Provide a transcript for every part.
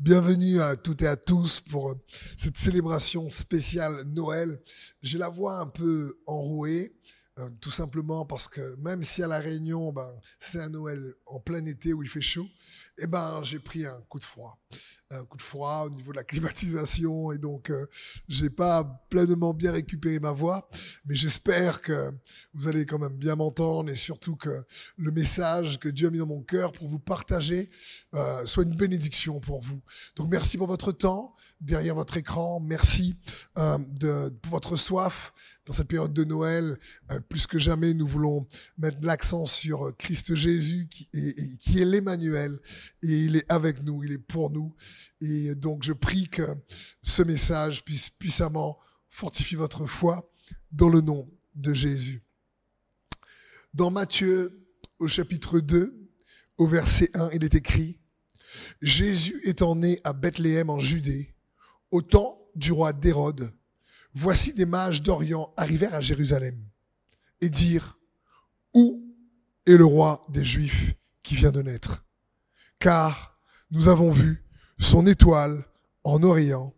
Bienvenue à toutes et à tous pour cette célébration spéciale Noël. J'ai la voix un peu enrouée, euh, tout simplement parce que même si à la Réunion, ben, c'est un Noël en plein été où il fait chaud, eh ben, j'ai pris un coup de froid un coup de froid au niveau de la climatisation et donc euh, j'ai pas pleinement bien récupéré ma voix mais j'espère que vous allez quand même bien m'entendre et surtout que le message que Dieu a mis dans mon cœur pour vous partager euh, soit une bénédiction pour vous. Donc merci pour votre temps derrière votre écran. Merci euh, de, pour votre soif. Dans cette période de Noël, euh, plus que jamais, nous voulons mettre l'accent sur euh, Christ Jésus, qui est, qui est l'Emmanuel, et il est avec nous, il est pour nous. Et donc, je prie que ce message puisse puissamment fortifier votre foi dans le nom de Jésus. Dans Matthieu, au chapitre 2, au verset 1, il est écrit, Jésus étant né à Bethléem en Judée, au temps du roi d'Hérode, voici des mages d'Orient arrivèrent à Jérusalem et dirent, où est le roi des Juifs qui vient de naître? Car nous avons vu son étoile en Orient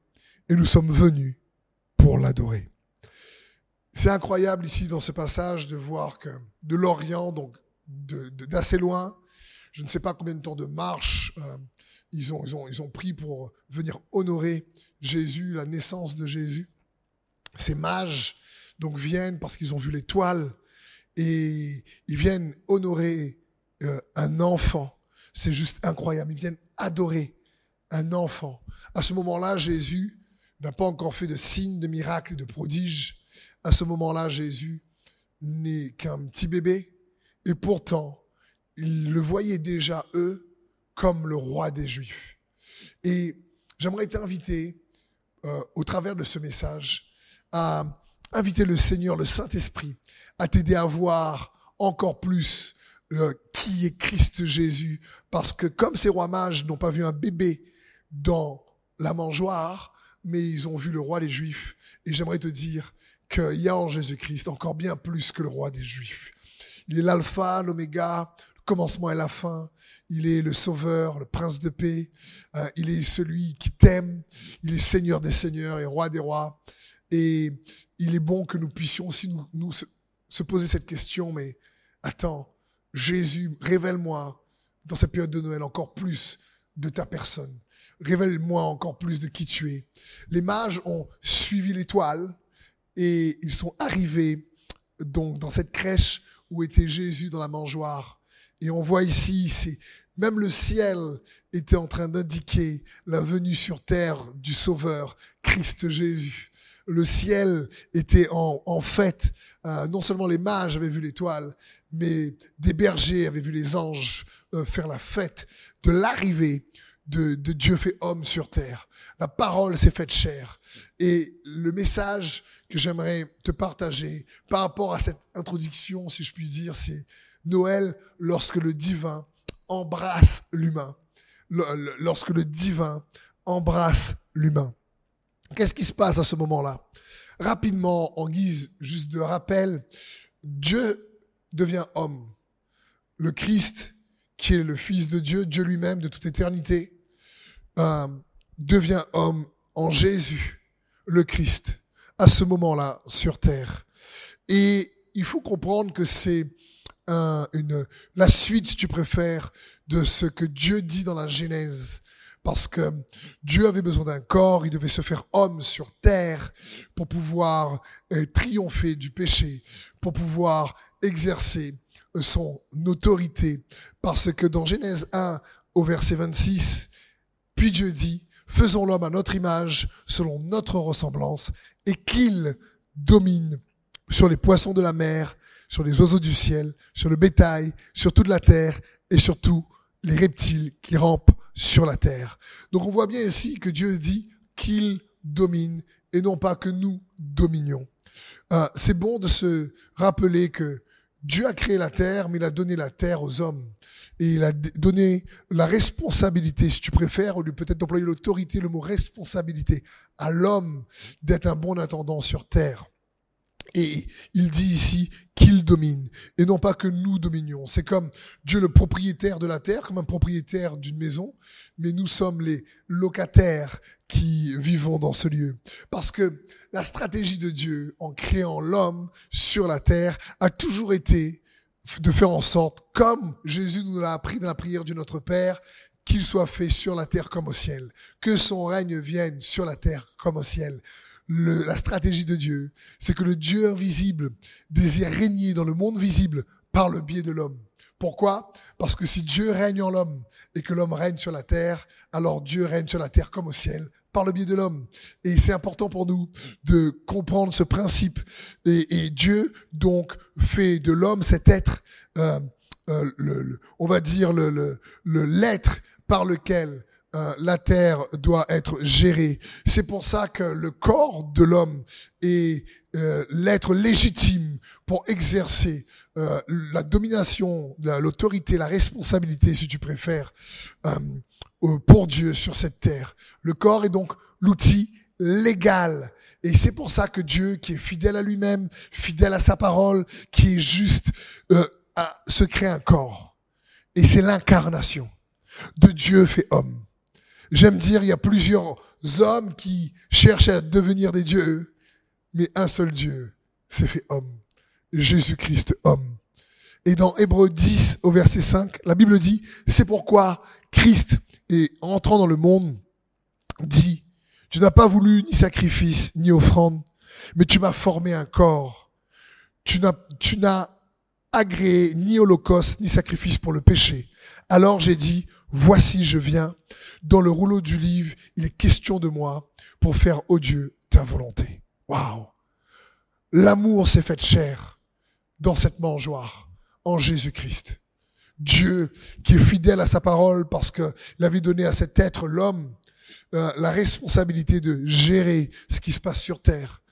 et nous sommes venus pour l'adorer. C'est incroyable ici dans ce passage de voir que de l'Orient, donc d'assez loin, je ne sais pas combien de temps de marche euh, ils, ont, pris pour venir honorer Jésus, la naissance de Jésus. Ces mages donc viennent parce qu'ils ont vu l'étoile et ils viennent honorer euh, un enfant. C'est juste incroyable. Ils viennent adorer un enfant. À ce moment-là, Jésus n'a pas encore fait de signes, de miracles, de prodiges. À ce moment-là, Jésus n'est qu'un petit bébé. Et pourtant, ils le voyaient déjà, eux, comme le roi des Juifs. Et j'aimerais t'inviter, euh, au travers de ce message, à inviter le Seigneur, le Saint-Esprit, à t'aider à voir encore plus euh, qui est Christ Jésus. Parce que comme ces rois mages n'ont pas vu un bébé dans la mangeoire, mais ils ont vu le roi des Juifs. Et j'aimerais te dire qu'il y a en Jésus-Christ encore bien plus que le roi des Juifs. Il est l'alpha, l'oméga, le commencement et la fin. Il est le sauveur, le prince de paix. Euh, il est celui qui t'aime. Il est seigneur des seigneurs et roi des rois. Et il est bon que nous puissions aussi nous, nous se, poser cette question, mais attends, Jésus, révèle-moi dans cette période de Noël encore plus de ta personne. Révèle-moi encore plus de qui tu es. Les mages ont suivi l'étoile et ils sont arrivés donc dans cette crèche où était Jésus dans la mangeoire. Et on voit ici, même le ciel était en train d'indiquer la venue sur terre du Sauveur, Christ Jésus le ciel était en, en fête. Euh, non seulement les mages avaient vu l'étoile, mais des bergers avaient vu les anges euh, faire la fête de l'arrivée de, Dieu fait homme sur terre. La parole s'est faite chair. Et le message que j'aimerais te partager par rapport à cette introduction, si je puis dire, c'est Noël lorsque le divin embrasse l'humain. Lorsque le divin embrasse l'humain. Qu'est-ce qui se passe à ce moment-là? Rapidement, en guise juste de rappel, Dieu devient homme. Le Christ, qui est le Fils de Dieu, Dieu lui-même de toute éternité, euh, devient homme en Jésus, le Christ, à ce moment-là sur terre. Et il faut comprendre que c'est une, la suite, si tu préfères, de ce que Dieu dit dans la Genèse parce que Dieu avait besoin d'un corps, il devait se faire homme sur terre pour pouvoir euh, triompher du péché, pour pouvoir exercer euh, son autorité. Parce que dans Genèse 1 au verset 26, puis Dieu dit, faisons l'homme à notre image, selon notre ressemblance, et qu'il domine sur les poissons de la mer, sur les oiseaux du ciel, sur le bétail, sur toute la terre et sur tout les reptiles qui rampent sur la terre. Donc on voit bien ici que Dieu dit qu'il domine et non pas que nous dominions. Euh, c'est bon de se rappeler que Dieu a créé la terre, mais il a donné la terre aux hommes. Et il a donné la responsabilité, si tu préfères, au lieu peut-être d'employer l'autorité, le mot responsabilité, à l'homme d'être un bon intendant sur terre. Et il dit ici qu'il domine et non pas que nous dominions. C'est comme Dieu le propriétaire de la terre, comme un propriétaire d'une maison, mais nous sommes les locataires qui vivons dans ce lieu. Parce que la stratégie de Dieu en créant l'homme sur la terre a toujours été de faire en sorte, comme Jésus nous l'a appris dans la prière du Notre Père, qu'il soit fait sur la terre comme au ciel, que son règne vienne sur la terre comme au ciel. Le, la stratégie de Dieu, c'est que le Dieu invisible désire régner dans le monde visible par le biais de l'homme. Pourquoi? Parce que si Dieu règne en l'homme et que l'homme règne sur la terre, alors Dieu règne sur la terre comme au ciel par le biais de l'homme. Et c'est important pour nous de comprendre ce principe. Et, Dieu donc fait de l'homme cet être, euh, euh, on va dire le, l'être par lequel euh, la terre doit être gérée. C'est pour ça que le corps de l'homme est l'être légitime pour exercer la domination, l'autorité, la responsabilité, si tu préfères, pour Dieu sur cette terre. Le corps est donc l'outil légal. Et c'est pour ça que Dieu, qui est fidèle à lui-même, fidèle à sa parole, qui est juste, à, se crée un corps. Et c'est l'incarnation de Dieu fait homme. J'aime dire, il y a plusieurs hommes qui cherchent à devenir des dieux, mais un seul Dieu s'est fait homme. Jésus-Christ homme. Et dans Hébreu 10 au verset 5, la Bible dit, c'est pourquoi Christ, est entrant dans le monde, dit, tu n'as pas voulu ni sacrifice, ni offrande, mais tu m'as formé un corps. Tu n'as, agréé ni holocauste, ni sacrifice pour le péché. Alors j'ai dit, voici je viens. Dans le rouleau du livre, il est question de moi pour faire, au Dieu, ta volonté. Waouh! L'amour s'est fait chair dans cette mangeoire, en Jésus-Christ. Dieu qui est fidèle à sa parole parce qu'il avait donné à cet être, l'homme, euh, la responsabilité de gérer ce qui se passe sur terre.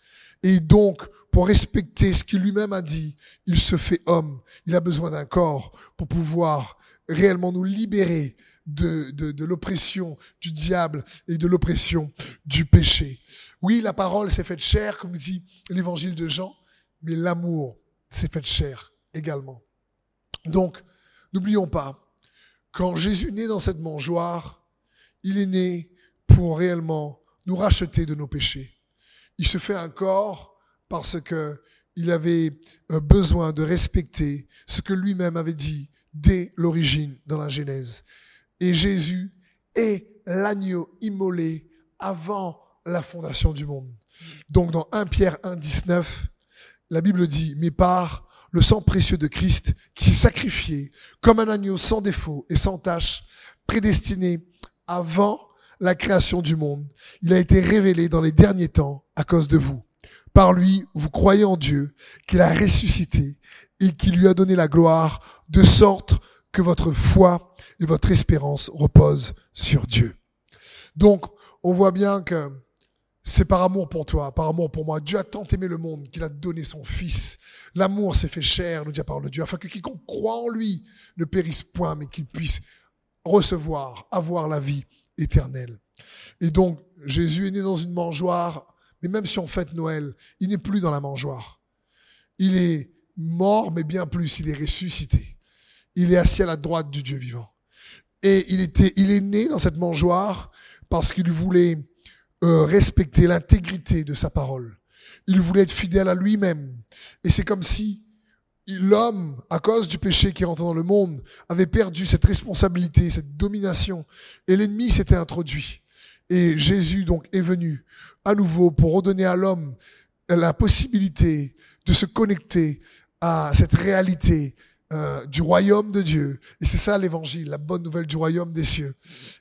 Et donc, pour respecter ce qu'il lui-même a dit, il se fait homme. Il a besoin d'un corps pour pouvoir réellement nous libérer de, de, de l'oppression du diable et de l'oppression du péché. Oui, la parole s'est faite chair, comme dit l'évangile de Jean, mais l'amour s'est fait chair également. Donc, n'oublions pas, quand Jésus naît dans cette mangeoire, il est né pour réellement nous racheter de nos péchés. Il se fait un corps parce que il avait euh, besoin de respecter ce que lui-même avait dit dès l'origine dans la Genèse et Jésus est l'agneau immolé avant la fondation du monde. Donc dans 1 Pierre 1, 19, la Bible dit, mais par le sang précieux de Christ qui s'est sacrifié comme un agneau sans défaut et sans tache, prédestiné avant la création du monde, il a été révélé dans les derniers temps à cause de vous. Par lui, vous croyez en Dieu, qu'il a ressuscité et qu'il lui a donné la gloire, de sorte que votre foi et votre espérance repose sur Dieu. Donc, on voit bien que c'est par amour pour toi, par amour pour moi. Dieu a tant aimé le monde qu'il a donné son Fils. L'amour s'est fait chair, nous dit la parole de Dieu, afin que quiconque croit en lui ne périsse point, mais qu'il puisse recevoir, avoir la vie éternelle. Et donc, Jésus est né dans une mangeoire, mais même si on fête Noël, il n'est plus dans la mangeoire. Il est mort, mais bien plus, il est ressuscité. Il est assis à la droite du Dieu vivant. Et il était, il est né dans cette mangeoire parce qu'il voulait euh, respecter l'intégrité de sa parole. Il voulait être fidèle à lui-même. Et c'est comme si l'homme, à cause du péché qui rentre dans le monde, avait perdu cette responsabilité, cette domination. Et l'ennemi s'était introduit. Et Jésus donc est venu à nouveau pour redonner à l'homme la possibilité de se connecter à cette réalité euh, du royaume de Dieu. Et c'est ça l'évangile, la bonne nouvelle du royaume des cieux.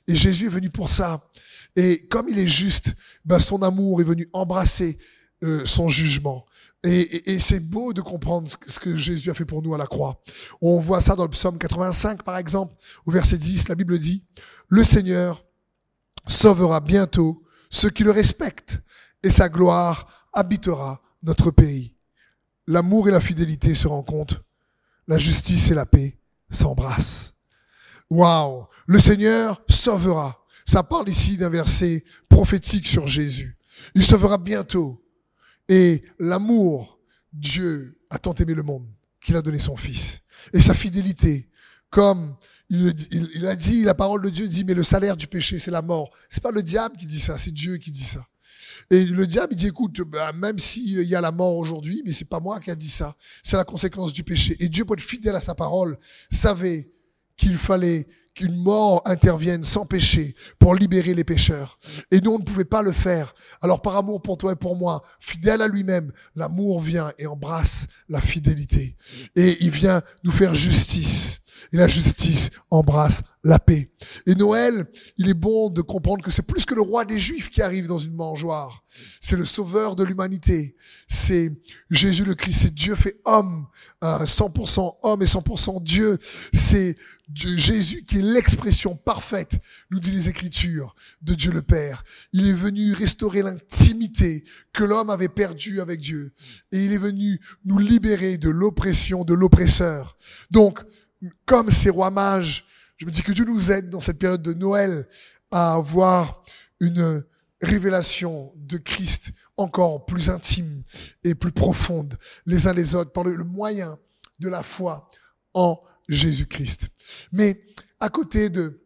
Et Jésus est venu pour ça. Et comme il est juste, ben son amour est venu embrasser euh, son jugement. Et, c'est beau de comprendre ce que Jésus a fait pour nous à la croix. On voit ça dans le psaume 85, par exemple, au verset 10, la Bible dit, Le Seigneur sauvera bientôt ceux qui le respectent, et sa gloire habitera notre pays. L'amour et la fidélité se rencontrent la justice et la paix s'embrassent. Waouh Le Seigneur sauvera. Ça parle ici d'un verset prophétique sur Jésus. Il sauvera bientôt. Et l'amour Dieu a tant aimé le monde qu'il a donné son Fils. Et sa fidélité, comme il, il, a dit, la parole de Dieu dit, mais le salaire du péché, c'est la mort. C'est pas le diable qui dit ça, c'est Dieu qui dit ça. Et le diable, il dit, écoute, bah, même s'il y a la mort aujourd'hui, mais c'est pas moi qui a dit ça. C'est la conséquence du péché. Et Dieu, pour être fidèle à sa parole, savait qu'il fallait qu'une mort intervienne sans péché pour libérer les pécheurs. Et nous, on ne pouvait pas le faire. Alors par amour pour toi et pour moi, fidèle à lui-même, l'amour vient et embrasse la fidélité. Et il vient nous faire justice. Et la justice embrasse la paix. Et Noël, il est bon de comprendre que c'est plus que le roi des Juifs qui arrive dans une mangeoire. C'est le sauveur de l'humanité. C'est Jésus le Christ. C'est Dieu fait homme, 100% euh, homme et 100% Dieu. C'est Jésus qui est l'expression parfaite, nous dit les Écritures, de Dieu le Père. Il est venu restaurer l'intimité que l'homme avait perdue avec Dieu. Et il est venu nous libérer de l'oppression de l'oppresseur. Donc, comme ces rois mages, je me dis que Dieu nous aide dans cette période de Noël à avoir une révélation de Christ encore plus intime et plus profonde les uns les autres par le moyen de la foi en Jésus-Christ. Mais à côté de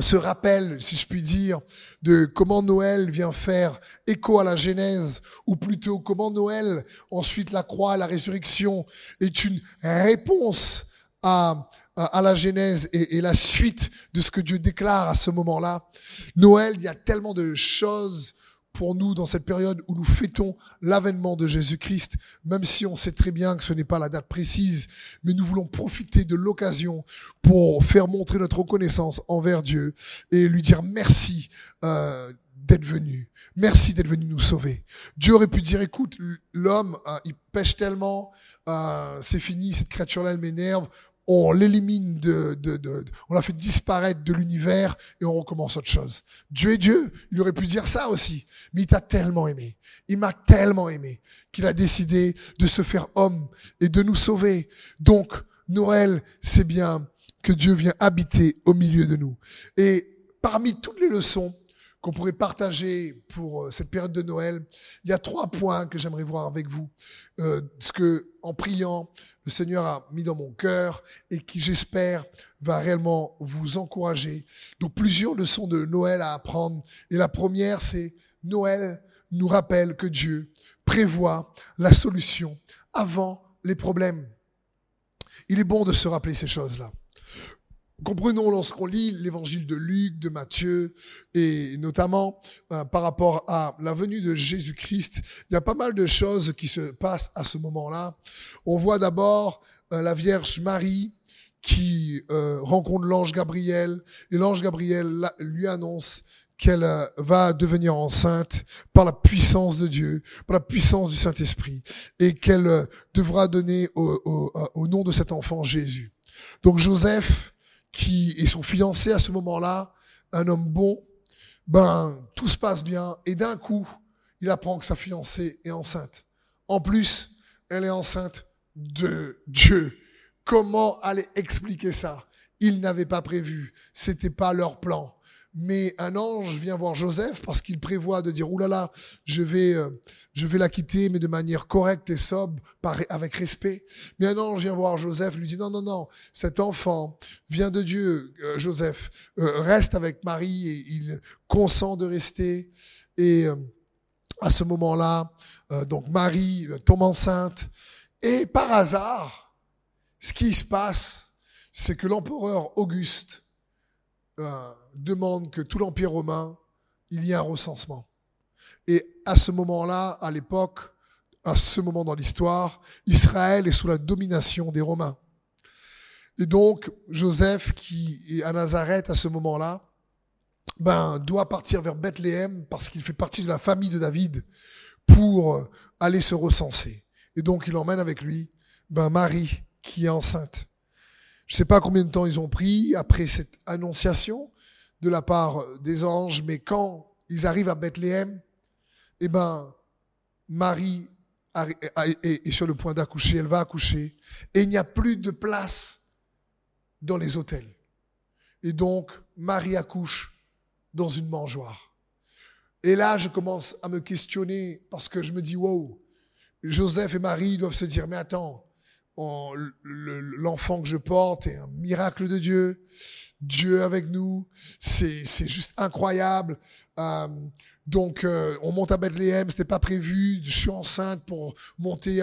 ce rappel, si je puis dire, de comment Noël vient faire écho à la Genèse, ou plutôt comment Noël, ensuite la croix, la résurrection, est une réponse à, à, la Genèse et, et, la suite de ce que Dieu déclare à ce moment-là. Noël, il y a tellement de choses pour nous dans cette période où nous fêtons l'avènement de Jésus-Christ, même si on sait très bien que ce n'est pas la date précise, mais nous voulons profiter de l'occasion pour faire montrer notre reconnaissance envers Dieu et lui dire merci euh, d'être venu. Merci d'être venu nous sauver. Dieu aurait pu dire, écoute, l'homme, euh, il pêche tellement, euh, c'est fini, cette créature-là, elle m'énerve, on l'élimine de, de, de, on l'a fait disparaître de l'univers et on recommence autre chose. Dieu est Dieu, il aurait pu dire ça aussi, mais il t'a tellement aimé, il m'a tellement aimé qu'il a décidé de se faire homme et de nous sauver. Donc Noël, c'est bien que Dieu vient habiter au milieu de nous. Et parmi toutes les leçons qu'on pourrait partager pour euh, cette période de Noël, il y a trois points que j'aimerais voir avec vous. Euh, ce que, en priant, le Seigneur a mis dans mon cœur et qui, j'espère, va réellement vous encourager. Donc, plusieurs leçons de Noël à apprendre. Et la première, c'est Noël nous rappelle que Dieu prévoit la solution avant les problèmes. Il est bon de se rappeler ces choses-là. Comprenons lorsqu'on lit l'évangile de Luc, de Matthieu, et notamment euh, par rapport à la venue de Jésus-Christ, il y a pas mal de choses qui se passent à ce moment-là. On voit d'abord euh, la Vierge Marie qui euh, rencontre l'ange Gabriel, et l'ange Gabriel lui annonce qu'elle va devenir enceinte par la puissance de Dieu, par la puissance du Saint-Esprit, et qu'elle devra donner au, au nom de cet enfant Jésus. Donc Joseph, qui est son fiancé à ce moment-là, un homme bon, ben tout se passe bien et d'un coup, il apprend que sa fiancée est enceinte. En plus, elle est enceinte de Dieu. Comment aller expliquer ça? Ils n'avaient pas prévu, c'était pas leur plan mais un ange vient voir Joseph parce qu'il prévoit de dire oulala, je vais euh, je vais la quitter mais de manière correcte et sobre, avec respect. Mais un ange vient voir Joseph, lui dit non non non, cet enfant vient de Dieu, euh, Joseph, euh, reste avec Marie et il consent de rester. Et à ce moment-là, donc Marie tombe enceinte. Et par hasard, ce qui se passe, c'est que l'empereur Auguste demande que tout l'Empire romain, il y ait un recensement. Et à ce moment-là, à l'époque, à ce moment dans l'histoire, Israël est sous la domination des Romains. Et donc, Joseph, qui est à Nazareth à ce moment-là, ben, doit partir vers Bethléem parce qu'il fait partie de la famille de David pour aller se recenser. Et donc, il emmène avec lui ben, Marie, qui est enceinte. Je ne sais pas combien de temps ils ont pris après cette annonciation, de la part des anges, mais quand ils arrivent à Bethléem, eh ben, Marie est sur le point d'accoucher, elle va accoucher, et il n'y a plus de place dans les hôtels. Et donc, Marie accouche dans une mangeoire. Et là, je commence à me questionner parce que je me dis, wow, Joseph et Marie doivent se dire, mais attends, l'enfant que je porte est un miracle de Dieu. Dieu avec nous, c'est juste incroyable. Euh, donc, euh, on monte à Bethléem, c'était pas prévu. Je suis enceinte pour monter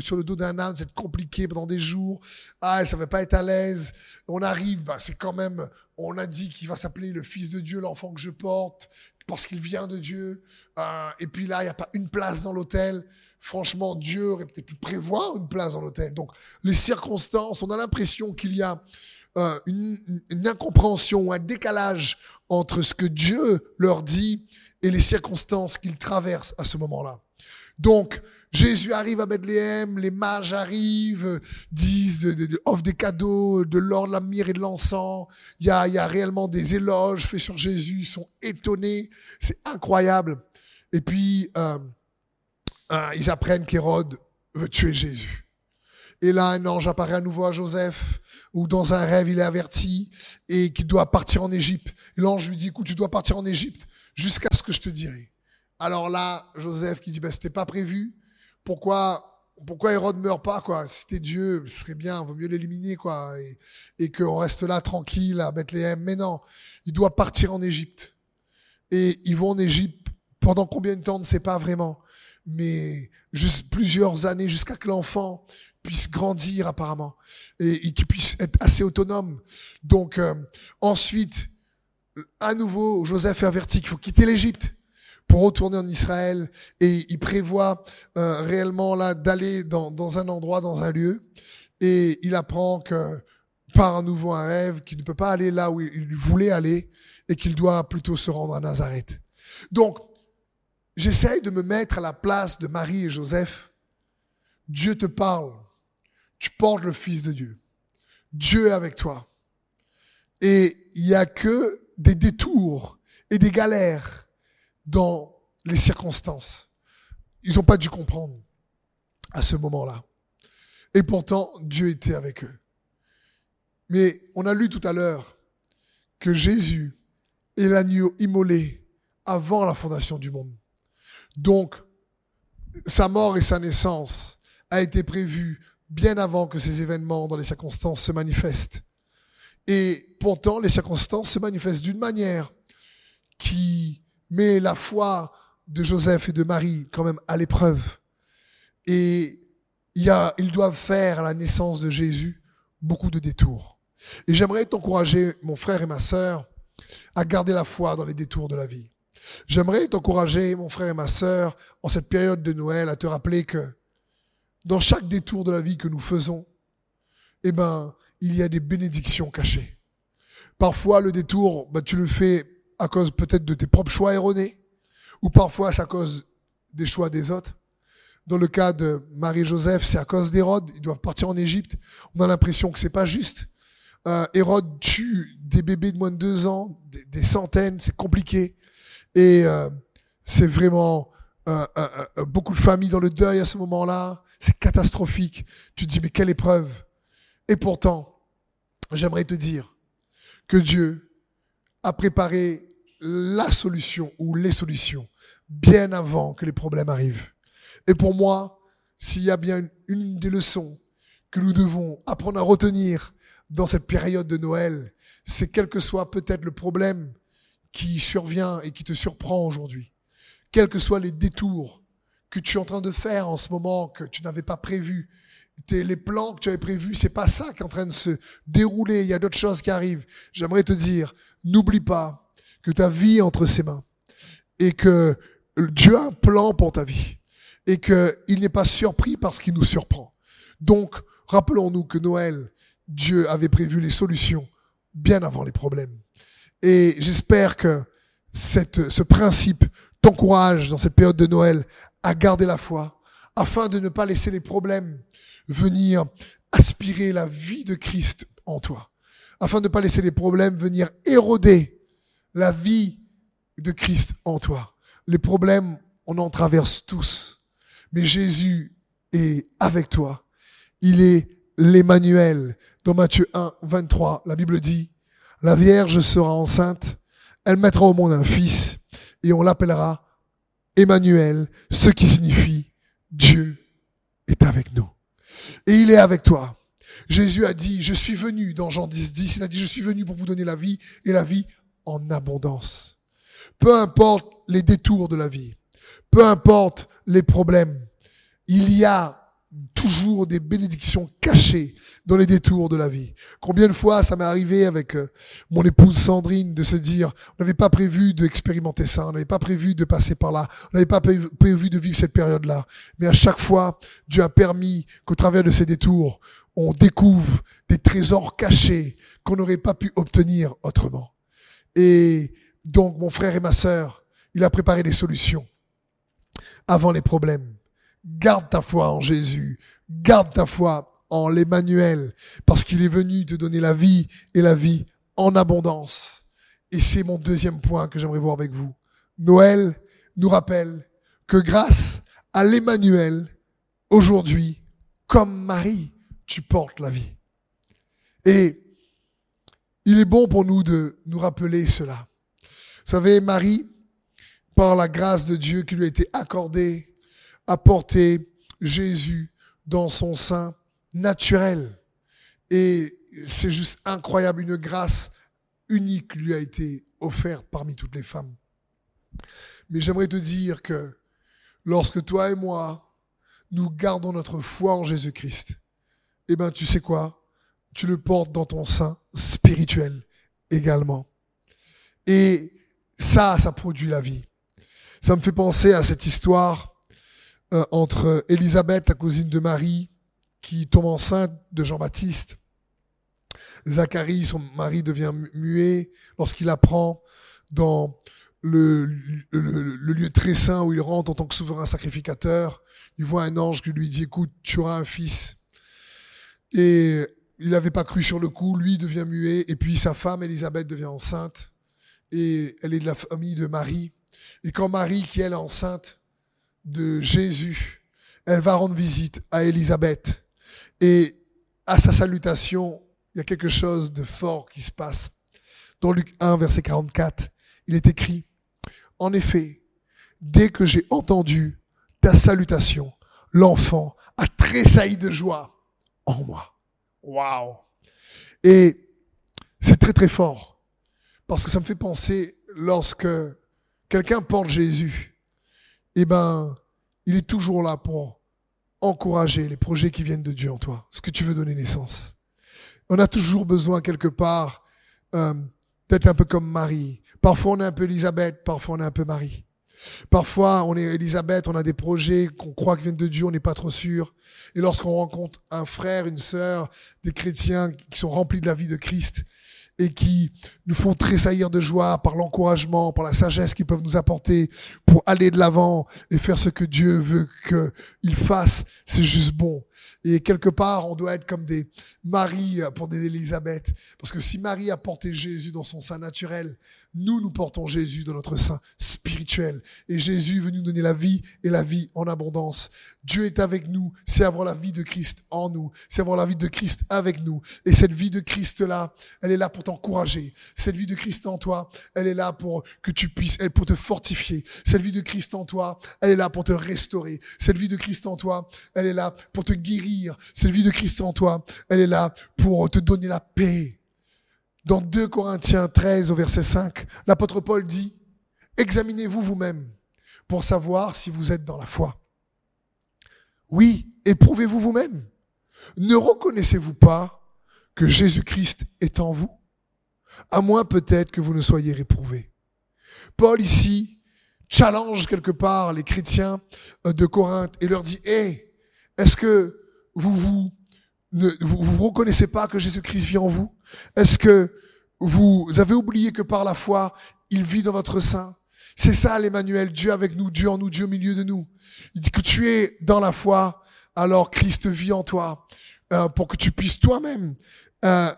sur le dos d'un âne, c'est compliqué pendant des jours. Ah, ça va pas être à l'aise. On arrive, bah, c'est quand même. On a dit qu'il va s'appeler le Fils de Dieu, l'enfant que je porte, parce qu'il vient de Dieu. Euh, et puis là, il y a pas une place dans l'hôtel. Franchement, Dieu aurait peut-être pu prévoir une place dans l'hôtel. Donc, les circonstances, on a l'impression qu'il y a une, une incompréhension, un décalage entre ce que Dieu leur dit et les circonstances qu'ils traversent à ce moment-là. Donc, Jésus arrive à Bethléem, les mages arrivent, disent, de, offrent des cadeaux, de l'or, de la myrrhe et de l'encens. Il y a, y a réellement des éloges faits sur Jésus, ils sont étonnés, c'est incroyable. Et puis, euh, euh, ils apprennent qu'Hérode veut tuer Jésus. Et là, un ange apparaît à nouveau à Joseph, ou dans un rêve, il est averti, et qu'il doit partir en Égypte. L'ange lui dit, écoute, tu dois partir en Égypte jusqu'à ce que je te dirai. Alors là, Joseph qui dit, ben, c'était pas prévu. Pourquoi, pourquoi Hérode meurt pas, quoi? C'était Dieu, ce serait bien, vaut mieux l'éliminer, quoi, et, et qu'on reste là tranquille à Bethléem. Mais non, il doit partir en Égypte. Et ils vont en Égypte pendant combien de temps, on ne sait pas vraiment. Mais juste plusieurs années jusqu'à que l'enfant puisse grandir apparemment et, qu'il puisse être assez autonome. Donc euh, ensuite, à nouveau, Joseph est averti qu'il faut quitter l'Égypte pour retourner en Israël et il prévoit euh, réellement là d'aller dans, dans un endroit, dans un lieu et il apprend que par à nouveau un rêve qu'il ne peut pas aller là où il voulait aller et qu'il doit plutôt se rendre à Nazareth. Donc, j'essaye de me mettre à la place de Marie et Joseph. Dieu te parle. Tu portes le Fils de Dieu. Dieu est avec toi. Et il n'y a que des détours et des galères dans les circonstances. Ils n'ont pas dû comprendre à ce moment-là. Et pourtant, Dieu était avec eux. Mais on a lu tout à l'heure que Jésus est l'agneau immolé avant la fondation du monde. Donc, sa mort et sa naissance a été prévue bien avant que ces événements dans les circonstances se manifestent. Et pourtant, les circonstances se manifestent d'une manière qui met la foi de Joseph et de Marie quand même à l'épreuve. Et il y a, ils doivent faire à la naissance de Jésus beaucoup de détours. Et j'aimerais t'encourager, mon frère et ma sœur, à garder la foi dans les détours de la vie. J'aimerais t'encourager, mon frère et ma sœur, en cette période de Noël, à te rappeler que dans chaque détour de la vie que nous faisons, eh ben, il y a des bénédictions cachées. Parfois, le détour, bah, tu le fais à cause peut-être de tes propres choix erronés, ou parfois c'est à cause des choix des autres. Dans le cas de Marie-Joseph, c'est à cause d'Hérode. Ils doivent partir en Égypte. On a l'impression que c'est pas juste. Euh, Hérode tue des bébés de moins de deux ans, des, centaines, c'est compliqué. Et euh, c'est vraiment euh, beaucoup de familles dans le deuil à ce moment-là. C'est catastrophique. Tu te dis, mais quelle épreuve. Et pourtant, j'aimerais te dire que Dieu a préparé la solution ou les solutions bien avant que les problèmes arrivent. Et pour moi, s'il y a bien une, des leçons que nous devons apprendre à retenir dans cette période de Noël, c'est quel que soit peut-être le problème qui survient et qui te surprend aujourd'hui, quels que soient les détours que tu es en train de faire en ce moment que tu n'avais pas prévu, les plans que tu avais prévus, c'est pas ça qui est en train de se dérouler. Il y a d'autres choses qui arrivent. J'aimerais te dire, n'oublie pas que ta vie est entre ses mains et que Dieu a un plan pour ta vie et qu'il n'est pas surpris par ce qui nous surprend. Donc, rappelons-nous que Noël, Dieu avait prévu les solutions bien avant les problèmes. Et j'espère que ce principe t'encourage dans cette période de Noël à garder la foi afin de ne pas laisser les problèmes venir aspirer la vie de Christ en toi, afin de ne pas laisser les problèmes venir éroder la vie de Christ en toi. Les problèmes, on en traverse tous, mais Jésus est avec toi. Il est l'Emmanuel. Dans Matthieu 1, 23, la Bible dit, la Vierge sera enceinte, elle mettra au monde un fils, et on l'appellera Emmanuel, ce qui signifie Dieu est avec nous. Et il est avec toi. Jésus a dit, je suis venu, dans Jean 10, 10, il a dit, je suis venu pour vous donner la vie et la vie en abondance. Peu importe les détours de la vie, peu importe les problèmes, il y a toujours des bénédictions cachées dans les détours de la vie. Combien de fois ça m'est arrivé avec euh, mon épouse Sandrine de se dire, on n'avait pas prévu d'expérimenter ça, on n'avait pas prévu de passer par là, on n'avait pas prévu de vivre cette période-là. Mais à chaque fois, Dieu a permis qu'au travers de ces détours, on découvre des trésors cachés qu'on n'aurait pas pu obtenir autrement. Et donc, mon frère et ma sœur, il a préparé des solutions avant les problèmes. Garde ta foi en Jésus. Garde ta foi en l'Emmanuel, parce qu'il est venu te donner la vie et la vie en abondance. Et c'est mon deuxième point que j'aimerais voir avec vous. Noël nous rappelle que grâce à l'Emmanuel, aujourd'hui, comme Marie, tu portes la vie. Et il est bon pour nous de nous rappeler cela. Vous savez, Marie, par la grâce de Dieu qui lui a été accordée, a porté Jésus dans son sein naturel. Et c'est juste incroyable, une grâce unique lui a été offerte parmi toutes les femmes. Mais j'aimerais te dire que lorsque toi et moi, nous gardons notre foi en Jésus-Christ, eh ben, tu sais quoi? Tu le portes dans ton sein spirituel également. Et ça, ça produit la vie. Ça me fait penser à cette histoire euh, entre Élisabeth, la cousine de Marie, qui tombe enceinte de Jean-Baptiste. Zacharie, son mari, devient muet lorsqu'il apprend dans le, le, lieu très saint où il rentre en tant que souverain sacrificateur. Il voit un ange qui lui dit, écoute, tu auras un fils. Et il n'avait pas cru sur le coup, lui devient muet, et puis sa femme, Élisabeth, devient enceinte, et elle est de la famille de Marie. Et quand Marie, qui elle est enceinte de Jésus, elle va rendre visite à Élisabeth. Et à sa salutation, il y a quelque chose de fort qui se passe. Dans Luc 1, verset 44, il est écrit, En effet, dès que j'ai entendu ta salutation, l'enfant a tressailli de joie en moi. Waouh Et c'est très très fort, parce que ça me fait penser lorsque quelqu'un porte Jésus, eh ben, il est toujours là pour encourager les projets qui viennent de Dieu en toi, ce que tu veux donner naissance. On a toujours besoin quelque part euh, d'être un peu comme Marie. Parfois on est un peu Elisabeth, parfois on est un peu Marie. Parfois, on est Elisabeth, on a des projets qu'on croit qui viennent de Dieu, on n'est pas trop sûr. Et lorsqu'on rencontre un frère, une sœur, des chrétiens qui sont remplis de la vie de Christ, et qui nous font tressaillir de joie par l'encouragement, par la sagesse qu'ils peuvent nous apporter pour aller de l'avant et faire ce que Dieu veut qu'il fasse. C'est juste bon. Et quelque part, on doit être comme des Marie pour des Élisabeth. Parce que si Marie a porté Jésus dans son sein naturel, nous, nous portons Jésus dans notre sein spirituel. Et Jésus est venu nous donner la vie et la vie en abondance. Dieu est avec nous. C'est avoir la vie de Christ en nous. C'est avoir la vie de Christ avec nous. Et cette vie de Christ-là, elle est là pour t'encourager. Cette vie de Christ en toi, elle est là pour que tu puisses, elle pour te fortifier. Cette vie de Christ en toi, elle est là pour te restaurer. Cette vie de Christ en toi, elle est là pour te guérir. Cette vie de Christ en toi, elle est là pour te donner la paix. Dans 2 Corinthiens 13 au verset 5, l'apôtre Paul dit, examinez-vous vous-même pour savoir si vous êtes dans la foi. Oui, éprouvez-vous vous-même. Ne reconnaissez-vous pas que Jésus-Christ est en vous À moins peut-être que vous ne soyez réprouvés. Paul ici challenge quelque part les chrétiens euh, de Corinthe et leur dit, hé, est-ce que vous vous ne vous, reconnaissez pas que Jésus-Christ vit en vous? Est-ce que vous avez oublié que par la foi, il vit dans votre sein? C'est ça l'Emmanuel, Dieu avec nous, Dieu en nous, Dieu au milieu de nous. Il dit que tu es dans la foi, alors Christ vit en toi, euh, pour que tu puisses toi-même euh,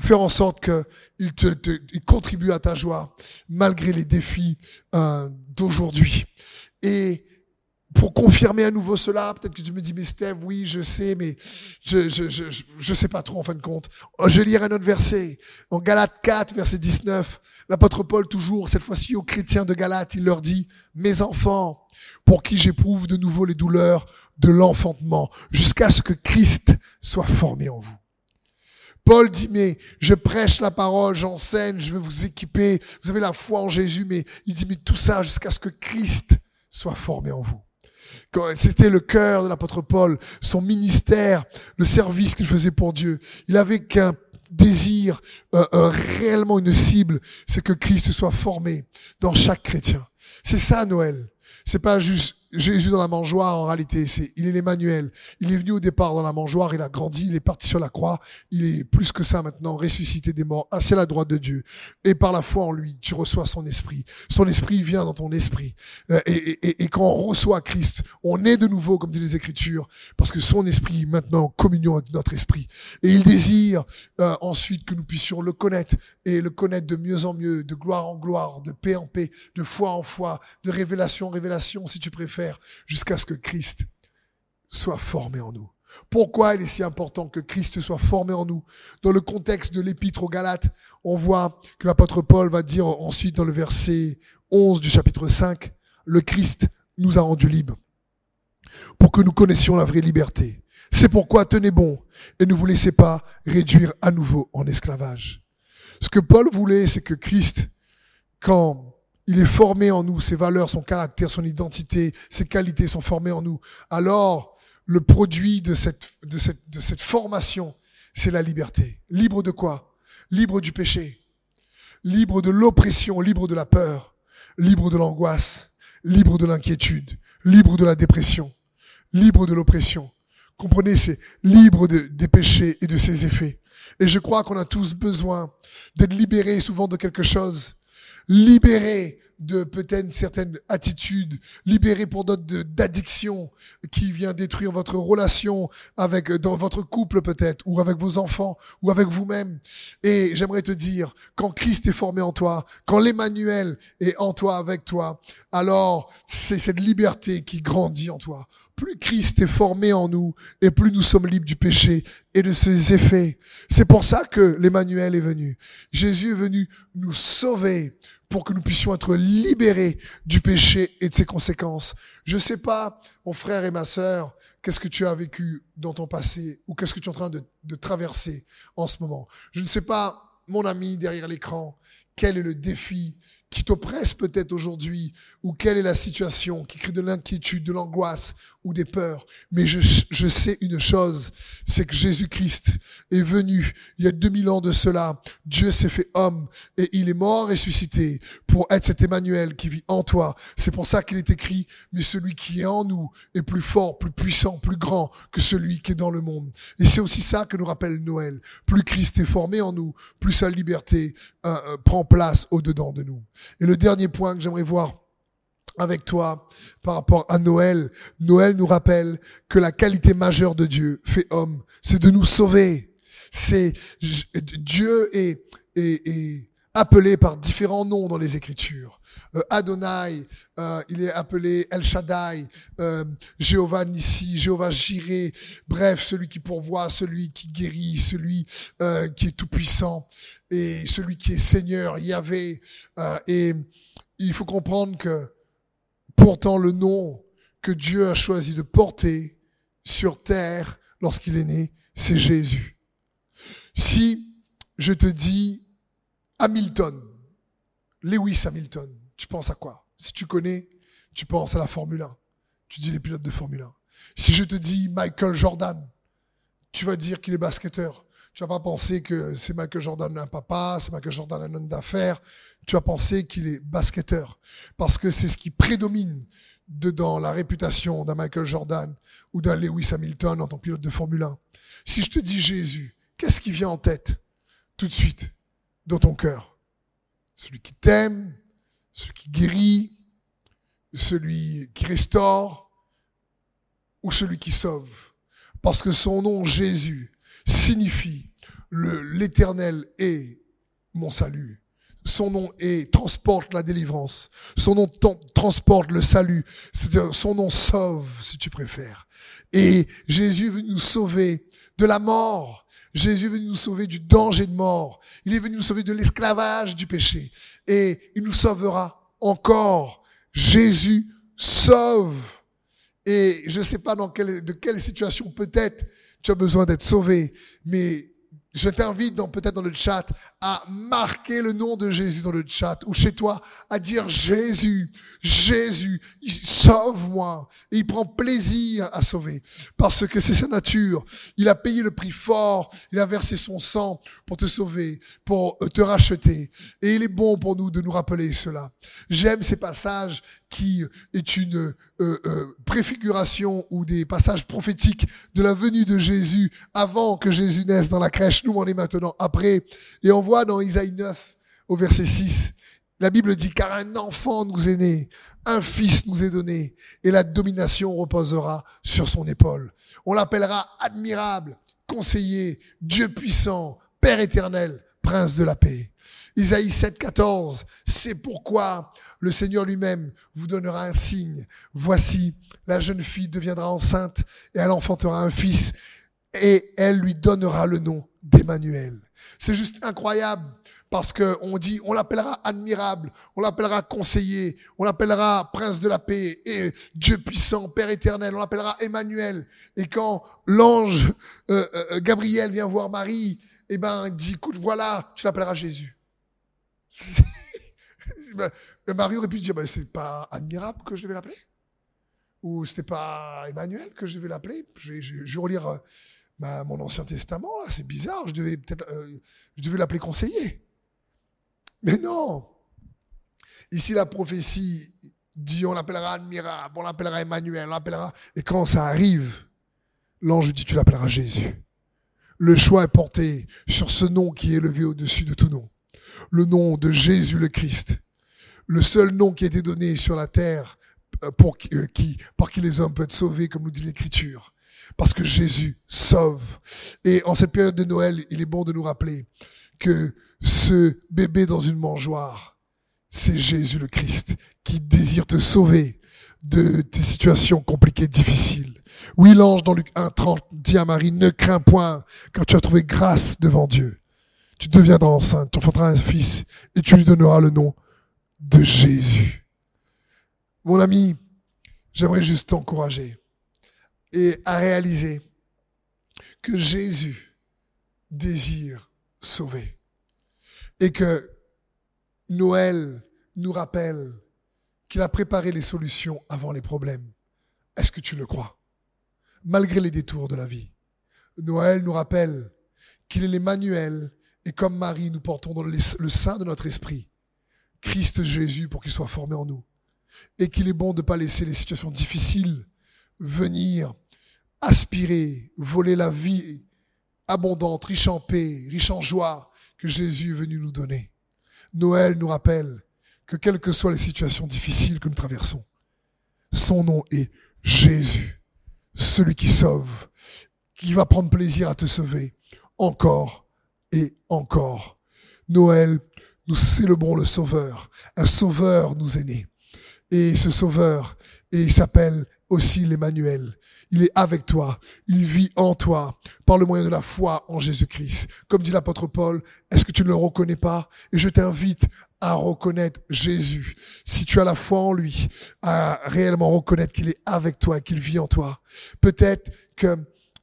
faire en sorte qu'il te, il contribue à ta joie, malgré les défis euh, d'aujourd'hui. Pour confirmer à nouveau cela, peut-être que tu me dis, mais Steve, oui, je sais, mais je, je, je, je sais pas trop en fin de compte. Oh, je lirai un autre verset. En Galates 4, verset 19, l'apôtre Paul, toujours, cette fois-ci aux chrétiens de Galates, il leur dit, mes enfants, pour qui j'éprouve de nouveau les douleurs de l'enfantement, jusqu'à ce que Christ soit formé en vous. Paul dit, mais je prêche la parole, j'enseigne, je veux vous équiper, vous avez la foi en Jésus, mais il dit, mais tout ça jusqu'à ce que Christ soit formé en vous. C'était le cœur de l'apôtre Paul, son ministère, le service qu'il faisait pour Dieu. Il avait qu'un désir, euh, euh, réellement une cible, c'est que Christ soit formé dans chaque chrétien. C'est ça Noël. C'est pas juste Jésus dans la mangeoire, en réalité, c'est, il est l'Emmanuel. Il est venu au départ dans la mangeoire, il a grandi, il est parti sur la croix. Il est plus que ça maintenant, ressuscité des morts, assis à la droite de Dieu. Et par la foi en lui, tu reçois son esprit. Son esprit vient dans ton esprit. Euh, et, quand on reçoit Christ, on est de nouveau, comme dit les Écritures, parce que son esprit, maintenant, en communion avec notre esprit. Et il désire euh, ensuite que nous puissions le connaître et le connaître de mieux en mieux, de gloire en gloire, de paix en paix, de foi en foi, de révélation en révélation, si tu préfères jusqu'à ce que Christ soit formé en nous. Pourquoi il est si important que Christ soit formé en nous? Dans le contexte de l'épître aux Galates, on voit que l'apôtre Paul va dire ensuite dans le verset 11 du chapitre 5, le Christ nous a rendus libres pour que nous connaissions la vraie liberté. C'est pourquoi tenez bon et ne vous laissez pas réduire à nouveau en esclavage. Ce que Paul voulait, c'est que Christ, quand il est formé en nous, ses valeurs, son caractère, son identité, ses qualités sont formées en nous. Alors, le produit de cette, de cette, de cette formation, c'est la liberté. Libre de quoi? Libre du péché, libre de l'oppression, libre de la peur, libre de l'angoisse, libre de l'inquiétude, libre de la dépression, libre de l'oppression. Comprenez, c'est libre de, des péchés et de ses effets. Et je crois qu'on a tous besoin d'être libérés souvent de quelque chose libéré de peut-être une certaine attitude, libéré pour d'autres d'addiction qui vient détruire votre relation avec dans votre couple peut-être ou avec vos enfants ou avec vous-même. Et j'aimerais te dire, quand Christ est formé en toi, quand l'Emmanuel est en toi avec toi, alors c'est cette liberté qui grandit en toi. Plus Christ est formé en nous et plus nous sommes libres du péché et de ses effets. C'est pour ça que l'Emmanuel est venu. Jésus est venu nous sauver pour que nous puissions être libérés du péché et de ses conséquences. Je ne sais pas, mon frère et ma sœur, qu'est-ce que tu as vécu dans ton passé ou qu'est-ce que tu es en train de, de traverser en ce moment. Je ne sais pas, mon ami derrière l'écran, quel est le défi qui t'oppresse peut-être aujourd'hui, ou quelle est la situation qui crée de l'inquiétude, de l'angoisse des peurs. Mais je, je sais une chose, c'est que Jésus-Christ est venu il y a 2000 ans de cela. Dieu s'est fait homme et il est mort ressuscité pour être cet Emmanuel qui vit en toi. C'est pour ça qu'il est écrit, mais celui qui est en nous est plus fort, plus puissant, plus grand que celui qui est dans le monde. Et c'est aussi ça que nous rappelle Noël. Plus Christ est formé en nous, plus sa liberté euh, euh, prend place au-dedans de nous. Et le dernier point que j'aimerais voir avec toi par rapport à Noël, Noël nous rappelle que la qualité majeure de Dieu fait homme, c'est de nous sauver. C'est Dieu est, est, appelé par différents noms dans les Écritures. Euh, Adonai, euh, il est appelé El Shaddai, euh, Jéhovah Nissi, Jéhovah Jireh, bref, celui qui pourvoit, celui qui guérit, celui qui est tout puissant et celui qui est Seigneur, Yahvé. et il faut comprendre que pourtant le nom que Dieu a choisi de porter sur terre lorsqu'il est né, c'est Jésus. Si je te dis Hamilton, Lewis Hamilton, tu penses à quoi? Si tu connais, tu penses à la Formule 1. Tu dis les pilotes de Formule 1. Si je te dis Michael Jordan, tu vas dire qu'il est basketteur. Tu vas pas penser que c'est Michael Jordan un papa, c'est Michael Jordan un homme d'affaires. Tu vas penser qu'il est basketteur. Parce que c'est ce qui prédomine dedans la réputation d'un Michael Jordan ou d'un Lewis Hamilton en tant que pilote de Formule 1. Si je te dis Jésus, qu'est-ce qui vient en tête tout de suite dans ton cœur? Celui qui t'aime, celui qui guérit, celui qui restaure ou celui qui sauve? Parce que son nom, Jésus, signifie l'éternel est mon salut. son nom est, transporte la délivrance. Son nom transporte le salut. Son nom sauve, si tu préfères. Et Jésus veut nous sauver de la mort. Jésus est venu nous sauver du danger de mort. Il est venu nous sauver de l'esclavage du péché. Et il nous sauvera encore. Jésus sauve. Et je ne sais pas dans quelle, de quelle situation peut-être tu as besoin d'être sauvé, mais je t'invite dans, peut-être dans le chat à marquer le nom de Jésus dans le chat ou chez toi à dire Jésus, Jésus, sauve-moi. Et il prend plaisir à sauver parce que c'est sa nature. Il a payé le prix fort. Il a versé son sang pour te sauver, pour te racheter. Et il est bon pour nous de nous rappeler cela. J'aime ces passages qui est une euh, euh, préfiguration ou des passages prophétiques de la venue de Jésus avant que Jésus naisse dans la crèche. Nous, on est maintenant après. Et on voit dans Isaïe 9, au verset 6, la Bible dit, car un enfant nous est né, un fils nous est donné, et la domination reposera sur son épaule. On l'appellera admirable, conseiller, Dieu puissant, Père éternel, prince de la paix. Isaïe 7, 14, c'est pourquoi le Seigneur lui-même vous donnera un signe. Voici, la jeune fille deviendra enceinte et elle enfantera un fils et elle lui donnera le nom d'Emmanuel. C'est juste incroyable parce que on dit, on l'appellera admirable, on l'appellera conseiller, on l'appellera prince de la paix et Dieu puissant, Père éternel, on l'appellera Emmanuel. Et quand l'ange euh, euh, Gabriel vient voir Marie, eh ben, il dit, écoute, voilà, tu l'appelleras Jésus. Ben, Marie aurait pu dire, ben, c'est pas admirable que je devais l'appeler? Ou c'était pas Emmanuel que je devais l'appeler? Je vais, relire euh, mon Ancien Testament, là, c'est bizarre, je devais peut-être, euh, je devais l'appeler conseiller. Mais non Ici, la prophétie dit, on l'appellera admirable, on l'appellera Emmanuel, on l'appellera... Et quand ça arrive, l'ange dit, tu l'appelleras Jésus. Le choix est porté sur ce nom qui est élevé au-dessus de tout nom. Le nom de Jésus le Christ le seul nom qui a été donné sur la terre euh, pour euh, qui, par qui les hommes peuvent être sauvés, comme nous dit l'Écriture. Parce que Jésus sauve. Et en cette période de Noël, il est bon de nous rappeler que ce bébé dans une mangeoire, c'est Jésus le Christ qui désire te sauver de tes situations compliquées, difficiles. Oui, l'ange dans Luc 1.30 dit à Marie, ne crains point, car tu as trouvé grâce devant Dieu. Tu deviendras enceinte, tu enfanteras un fils, et tu lui donneras le nom de Jésus. Mon ami, j'aimerais juste t'encourager et à réaliser que Jésus désire sauver et que Noël nous rappelle qu'il a préparé les solutions avant les problèmes. Est-ce que tu le crois? Malgré les détours de la vie. Noël nous rappelle qu'il est l'Emmanuel et comme Marie, nous portons dans le sein de notre esprit Christ Jésus pour qu'il soit formé en nous. Et qu'il est bon de ne pas laisser les situations difficiles venir aspirer, voler la vie abondante, riche en paix, riche en joie que Jésus est venu nous donner. Noël nous rappelle que quelles que soient les situations difficiles que nous traversons, son nom est Jésus, celui qui sauve, qui va prendre plaisir à te sauver encore et encore. Noël nous célébrons le Sauveur. Un Sauveur nous est né. Et ce Sauveur, et il s'appelle aussi l'Emmanuel. Il est avec toi. Il vit en toi par le moyen de la foi en Jésus-Christ. Comme dit l'apôtre Paul, est-ce que tu ne le reconnais pas? Et je t'invite à reconnaître Jésus. Si tu as la foi en lui, à réellement reconnaître qu'il est avec toi, qu'il vit en toi. Peut-être que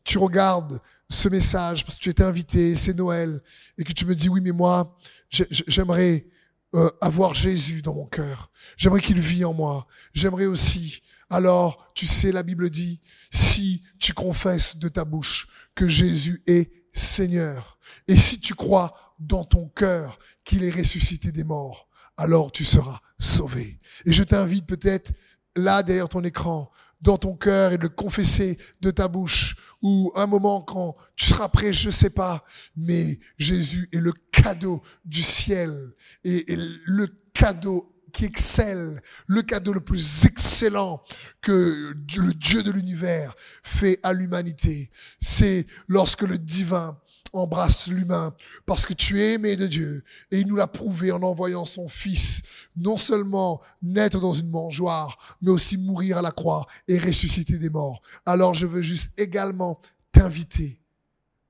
tu regardes ce message parce que tu étais invité, c'est Noël, et que tu me dis, oui, mais moi, j'aimerais euh, avoir Jésus dans mon cœur. J'aimerais qu'il vit en moi. J'aimerais aussi. Alors, tu sais, la Bible dit, si tu confesses de ta bouche que Jésus est Seigneur, et si tu crois dans ton cœur qu'il est ressuscité des morts, alors tu seras sauvé. Et je t'invite peut-être là derrière ton écran dans ton cœur et de le confesser de ta bouche ou un moment quand tu seras prêt, je sais pas, mais Jésus est le cadeau du ciel et, le cadeau qui excelle, le cadeau le plus excellent que le Dieu de l'univers fait à l'humanité. C'est lorsque le divin embrasse l'humain parce que tu es aimé de Dieu et il nous l'a prouvé en envoyant son fils non seulement naître dans une mangeoire, mais aussi mourir à la croix et ressusciter des morts. Alors je veux juste également t'inviter.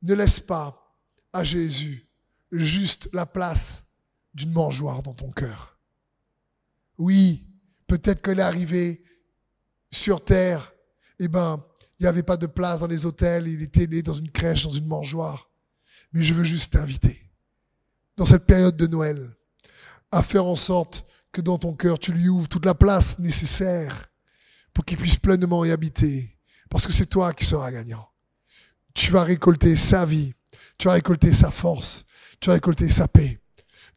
Ne laisse pas à Jésus juste la place d'une mangeoire dans ton cœur. Oui, peut-être que est arrivé sur terre, eh ben, il n'y avait pas de place dans les hôtels, il était né dans une crèche, dans une mangeoire. Mais je veux juste t'inviter, dans cette période de Noël, à faire en sorte que dans ton cœur, tu lui ouvres toute la place nécessaire pour qu'il puisse pleinement y habiter. Parce que c'est toi qui seras gagnant. Tu vas récolter sa vie, tu vas récolter sa force, tu vas récolter sa paix.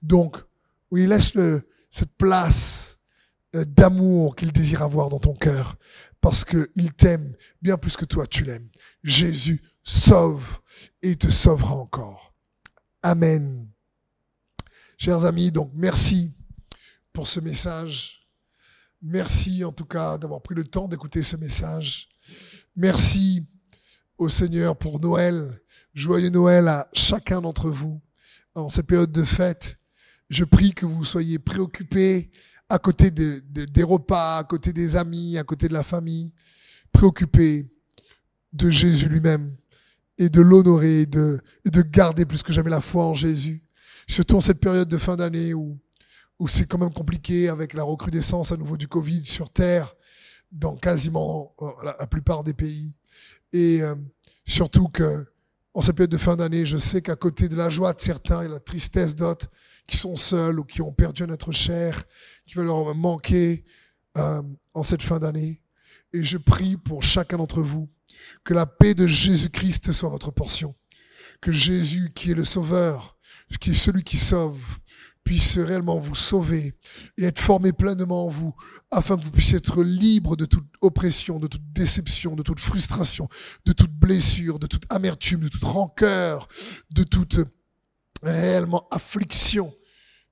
Donc, oui, laisse-le cette place euh, d'amour qu'il désire avoir dans ton cœur parce qu'il t'aime bien plus que toi tu l'aimes. Jésus sauve et te sauvera encore. Amen. Chers amis, donc merci pour ce message. Merci en tout cas d'avoir pris le temps d'écouter ce message. Merci au Seigneur pour Noël. Joyeux Noël à chacun d'entre vous en cette période de fête. Je prie que vous soyez préoccupés à côté des repas, à côté des amis, à côté de la famille, préoccupé de Jésus lui-même et de l'honorer, de, et de garder plus que jamais la foi en Jésus. Surtout en cette période de fin d'année où, où c'est quand même compliqué avec la recrudescence à nouveau du Covid sur Terre dans quasiment euh, la, plupart des pays. Et euh, surtout que en cette période de fin d'année, je sais qu'à côté de la joie de certains et la tristesse d'autres qui sont seuls ou qui ont perdu notre chair, qui va leur manquer euh, en cette fin d'année. Et je prie pour chacun d'entre vous que la paix de Jésus-Christ soit votre portion. Que Jésus, qui est le Sauveur, qui est celui qui sauve, puisse réellement vous sauver et être formé pleinement en vous, afin que vous puissiez être libre de toute oppression, de toute déception, de toute frustration, de toute blessure, de toute amertume, de toute rancœur, de toute réellement affliction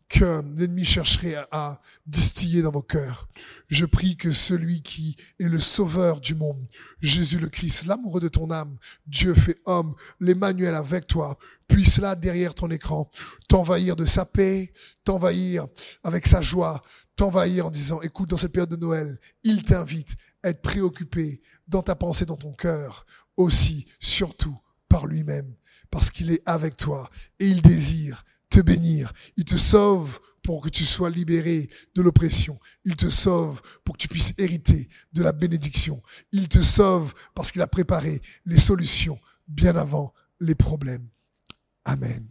que l'ennemi chercherait à, distiller dans vos cœurs. Je prie que celui qui est le sauveur du monde, Jésus le Christ, l'amoureux de ton âme, Dieu fait homme, l'Emmanuel avec toi, puisse là, derrière ton écran, t'envahir de sa paix, t'envahir avec sa joie, t'envahir en disant, écoute, dans cette période de Noël, il t'invite à être préoccupé dans ta pensée, dans ton cœur, aussi, surtout, par lui-même, parce qu'il est avec toi et il désire bénir. Il te sauve pour que tu sois libéré de l'oppression. Il te sauve pour que tu puisses hériter de la bénédiction. Il te sauve parce qu'il a préparé les solutions bien avant les problèmes. Amen.